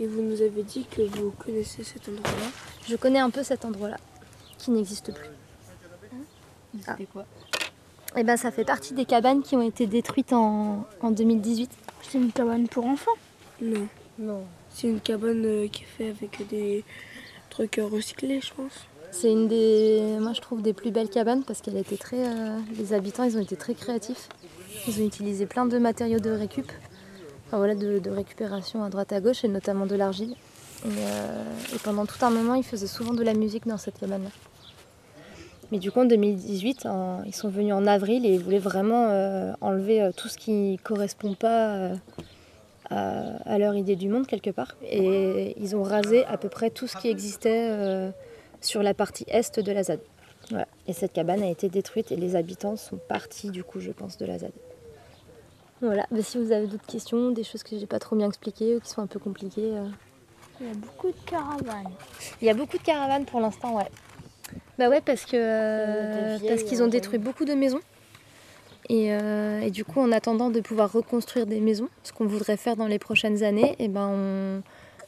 Et vous nous avez dit que vous connaissez cet endroit-là. Je connais un peu cet endroit-là, qui n'existe plus. C'était quoi Et ben ça fait partie des cabanes qui ont été détruites en, en 2018. C'est une cabane pour enfants. Non. Non. C'est une cabane euh, qui est faite avec des trucs euh, recyclés, je pense. C'est une des, moi je trouve, des plus belles cabanes parce qu'elle était très, euh, les habitants, ils ont été très créatifs. Ils ont utilisé plein de matériaux de récup, enfin voilà, de, récupération à droite à gauche et notamment de l'argile. Et, euh, et pendant tout un moment, ils faisaient souvent de la musique dans cette cabane-là. Mais du coup, en 2018, en- ils sont venus en avril et ils voulaient vraiment euh, enlever euh, tout ce qui correspond pas à, leur idée du monde quelque part. Et ils ont rasé à peu près tout ce qui existait sur la partie est de la ZAD. Et cette cabane a été détruite et les habitants sont partis du coup, je pense, de la ZAD. Voilà, Mais si vous avez d'autres questions, des choses que j'ai pas trop bien expliquées ou qui sont un peu compliquées. euh. Il y a beaucoup de caravanes. Il y a beaucoup de caravanes pour l'instant, ouais. Bah ouais, parce que euh, parce qu'ils ont euh, détruit beaucoup de maisons. Et, euh, et du coup, en attendant de pouvoir reconstruire des maisons, ce qu'on voudrait faire dans les prochaines années, et ben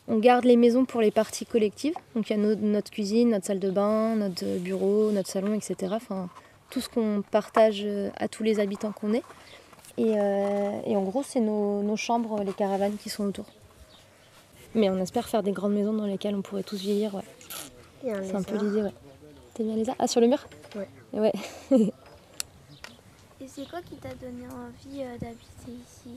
on, on garde les maisons pour les parties collectives. Donc il y a no- notre cuisine, notre salle de bain, notre bureau, notre salon, etc. Enfin, tout ce qu'on partage à tous les habitants qu'on est. Et, euh, et en gros, c'est nos, nos chambres, les caravanes qui sont autour. Mais on espère faire des grandes maisons dans lesquelles on pourrait tous vieillir, ouais. C'est un peu l'idée, ouais. T'es bien les arts Ah, sur le mur? Ouais. Ouais. Et c'est quoi qui t'a donné envie euh, d'habiter ici?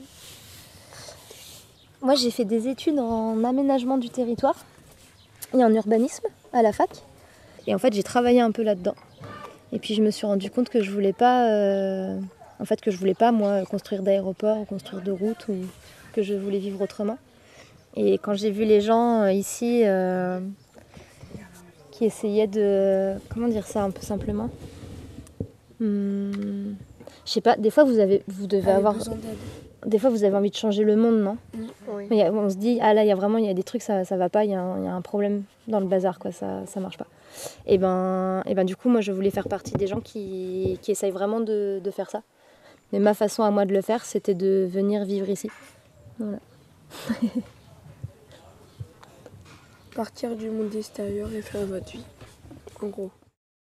Moi, j'ai fait des études en aménagement du territoire et en urbanisme à la fac. Et en fait, j'ai travaillé un peu là-dedans. Et puis, je me suis rendu compte que je voulais pas, euh, en fait, que je voulais pas moi construire d'aéroports ou construire de routes ou que je voulais vivre autrement. Et quand j'ai vu les gens euh, ici euh, qui essayaient de, comment dire ça un peu simplement, Hmm, je sais pas. Des fois, vous avez, vous devez avoir, des fois, vous avez envie de changer le monde, non? Oui. mais il y a- on se dit, ah là, il y a vraiment il y a des trucs, ça, ça va pas, il y, a un- il y a un problème dans le bazar, quoi, ça, ça marche pas. Et ben, et ben, du coup, moi, je voulais faire partie des gens qui, qui essayent vraiment de, de faire ça. Mais ma façon à moi de le faire, c'était de venir vivre ici. Voilà. Partir du monde extérieur et faire votre vie. En gros.